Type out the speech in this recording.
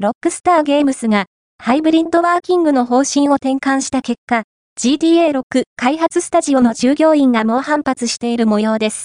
ロックスターゲームスが、ハイブリッドワーキングの方針を転換した結果、GTA6 開発スタジオの従業員が猛反発している模様です。